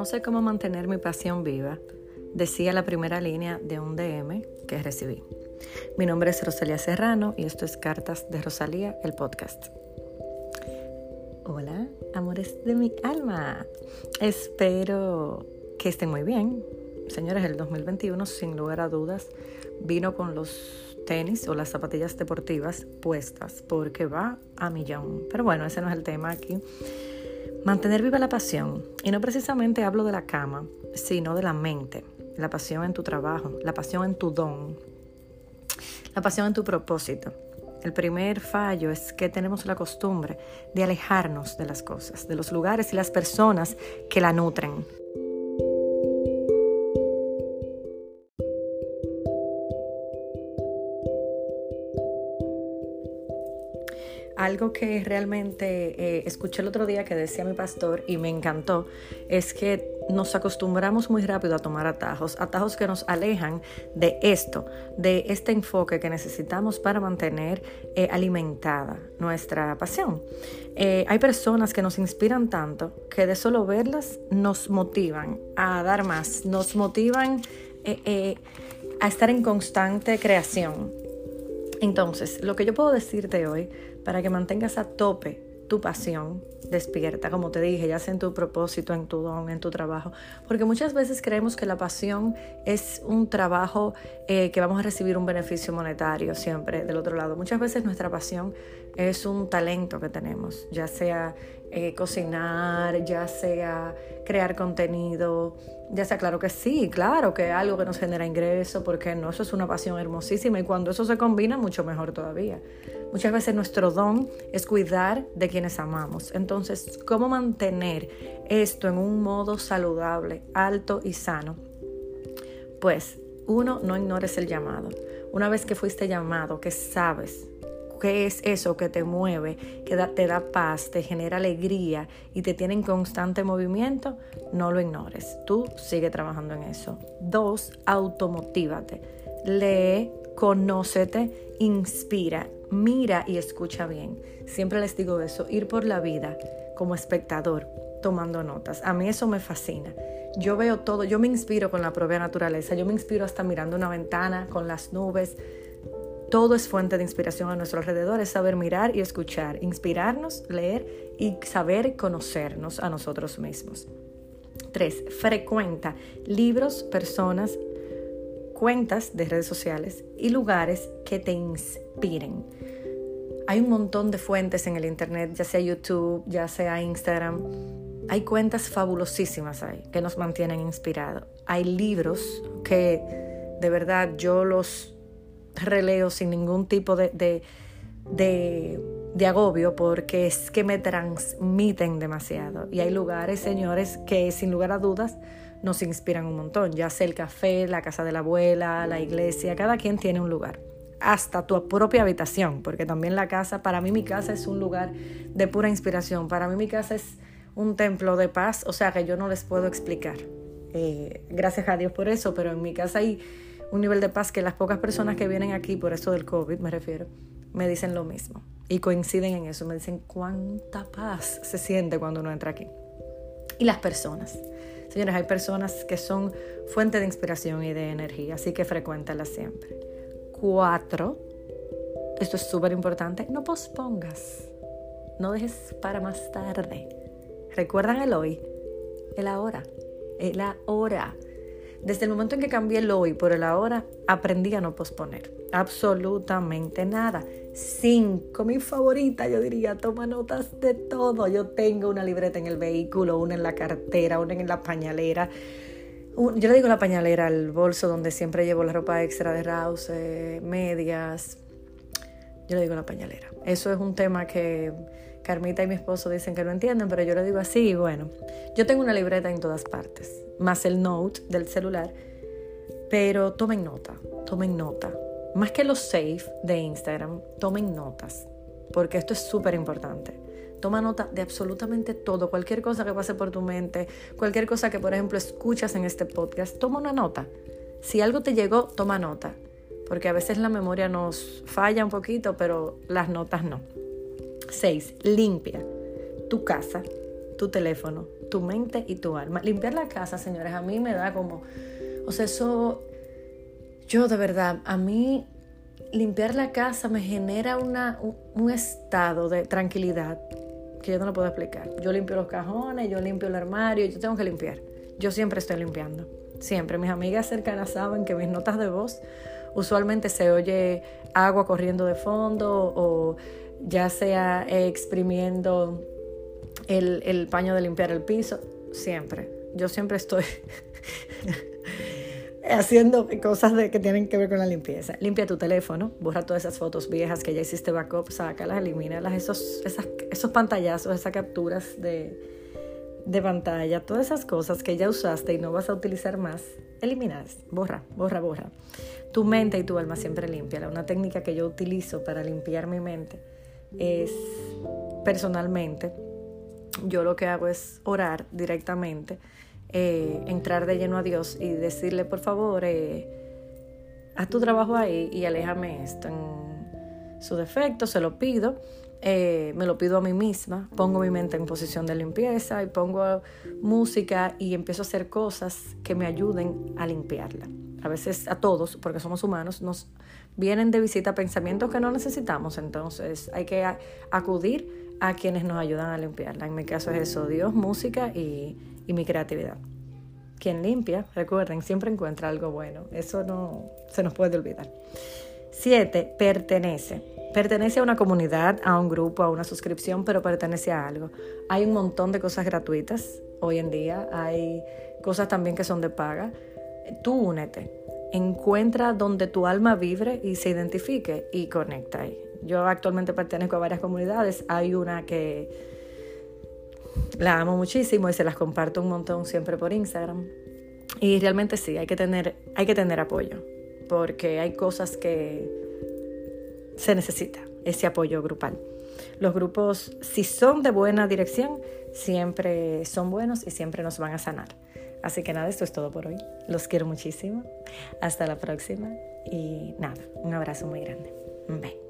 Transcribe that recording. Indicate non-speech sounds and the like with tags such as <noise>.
No sé cómo mantener mi pasión viva, decía la primera línea de un DM que recibí. Mi nombre es Rosalía Serrano y esto es Cartas de Rosalía, el podcast. Hola, amores de mi alma. Espero que estén muy bien. Señores, el 2021, sin lugar a dudas, vino con los tenis o las zapatillas deportivas puestas porque va a millón. Pero bueno, ese no es el tema aquí. Mantener viva la pasión. Y no precisamente hablo de la cama, sino de la mente. La pasión en tu trabajo, la pasión en tu don, la pasión en tu propósito. El primer fallo es que tenemos la costumbre de alejarnos de las cosas, de los lugares y las personas que la nutren. Algo que realmente eh, escuché el otro día que decía mi pastor y me encantó es que nos acostumbramos muy rápido a tomar atajos, atajos que nos alejan de esto, de este enfoque que necesitamos para mantener eh, alimentada nuestra pasión. Eh, hay personas que nos inspiran tanto que de solo verlas nos motivan a dar más, nos motivan a estar en constante creación. Entonces, lo que yo puedo decirte hoy para que mantengas a tope tu pasión despierta, como te dije, ya sea en tu propósito, en tu don, en tu trabajo, porque muchas veces creemos que la pasión es un trabajo eh, que vamos a recibir un beneficio monetario siempre del otro lado. Muchas veces nuestra pasión es un talento que tenemos, ya sea eh, cocinar, ya sea crear contenido, ya sea claro que sí, claro que algo que nos genera ingreso, porque no, eso es una pasión hermosísima y cuando eso se combina, mucho mejor todavía. Muchas veces nuestro don es cuidar de quienes amamos. Entonces, ¿cómo mantener esto en un modo saludable, alto y sano? Pues, uno, no ignores el llamado. Una vez que fuiste llamado, que sabes qué es eso que te mueve, que te da paz, te genera alegría y te tiene en constante movimiento, no lo ignores. Tú sigue trabajando en eso. Dos, automotívate. Lee, conócete, inspira, mira y escucha bien. Siempre les digo eso, ir por la vida como espectador tomando notas. A mí eso me fascina. Yo veo todo, yo me inspiro con la propia naturaleza, yo me inspiro hasta mirando una ventana con las nubes, todo es fuente de inspiración a nuestro alrededor, es saber mirar y escuchar, inspirarnos, leer y saber conocernos a nosotros mismos. 3. Frecuenta libros, personas, cuentas de redes sociales y lugares que te inspiren. Hay un montón de fuentes en el Internet, ya sea YouTube, ya sea Instagram. Hay cuentas fabulosísimas ahí que nos mantienen inspirados. Hay libros que de verdad yo los releo sin ningún tipo de, de, agobio porque es que me transmiten demasiado. Y hay lugares, señores, que sin lugar a dudas nos inspiran un montón, ya sea el café, la casa de la abuela, la iglesia, cada quien tiene un lugar. Hasta tu propia habitación, porque también la casa, para mí mi casa es un lugar de pura inspiración, para mí mi casa es un templo de paz, o sea que yo no les puedo explicar. Eh, gracias a Dios por eso, pero en mi casa hay un nivel de paz que las pocas personas que vienen aquí, por eso del COVID me refiero, me dicen lo mismo. Y coinciden en eso, me dicen cuánta paz se siente cuando uno entra aquí. Y las personas. Señores, hay personas que son fuente de inspiración y de energía, así que frecuéntalas siempre. Cuatro, esto es súper importante, no pospongas, no dejes para más tarde. Recuerdan el hoy, el ahora, el ahora. Desde el momento en que cambié el hoy por el ahora, aprendí a no posponer absolutamente nada. Cinco, mi favorita, yo diría, toma notas de todo. Yo tengo una libreta en el vehículo, una en la cartera, una en la pañalera. Yo le digo la pañalera al bolso donde siempre llevo la ropa extra de Rouse, medias. Yo le digo la pañalera. Eso es un tema que Carmita y mi esposo dicen que no entienden, pero yo le digo así. Bueno, yo tengo una libreta en todas partes más el note del celular. Pero tomen nota, tomen nota. Más que los save de Instagram, tomen notas, porque esto es súper importante. Toma nota de absolutamente todo, cualquier cosa que pase por tu mente, cualquier cosa que, por ejemplo, escuchas en este podcast, toma una nota. Si algo te llegó, toma nota, porque a veces la memoria nos falla un poquito, pero las notas no. 6. Limpia tu casa, tu teléfono, tu mente y tu alma. Limpiar la casa, señores, a mí me da como, o sea, eso, yo de verdad, a mí limpiar la casa me genera una, un, estado de tranquilidad que yo no lo puedo explicar. Yo limpio los cajones, yo limpio el armario, yo tengo que limpiar. Yo siempre estoy limpiando, siempre. Mis amigas cercanas saben que mis notas de voz usualmente se oye agua corriendo de fondo o ya sea exprimiendo el, el paño de limpiar el piso, siempre. Yo siempre estoy <laughs> haciendo cosas de, que tienen que ver con la limpieza. Limpia tu teléfono, borra todas esas fotos viejas que ya hiciste backup, sácalas, elimínalas, esos, esas, esos pantallazos, esas capturas de, de pantalla, todas esas cosas que ya usaste y no vas a utilizar más, eliminas, borra, borra, borra. Tu mente y tu alma siempre limpia. Una técnica que yo utilizo para limpiar mi mente es personalmente, yo lo que hago es orar directamente eh, entrar de lleno a Dios y decirle, por favor, eh, haz tu trabajo ahí y aléjame esto. En su defecto se lo pido, eh, me lo pido a mí misma, pongo mi mente en posición de limpieza y pongo música y empiezo a hacer cosas que me ayuden a limpiarla. A veces a todos, porque somos humanos, nos vienen de visita pensamientos que no necesitamos, entonces hay que acudir a quienes nos ayudan a limpiarla. En mi caso es eso, Dios, música y mi creatividad. Quien limpia, recuerden, siempre encuentra algo bueno. Eso no se nos puede olvidar. Siete, pertenece. Pertenece a una comunidad, a un grupo, a una suscripción, pero pertenece a algo. Hay un montón de cosas gratuitas hoy en día. Hay cosas también que son de paga. Tú únete. Encuentra donde tu alma vibre y se identifique y conecta ahí. Yo actualmente pertenezco a varias comunidades. Hay una que la amo muchísimo y se las comparto un montón siempre por Instagram. Y realmente sí, hay que tener, hay que tener apoyo, porque hay cosas que se necesita, ese apoyo grupal. Los grupos, si son de buena dirección, siempre son buenos y siempre nos van a sanar. Así que nada, esto es todo por hoy. Los quiero muchísimo. Hasta la próxima. Y nada, un abrazo muy grande. Bye.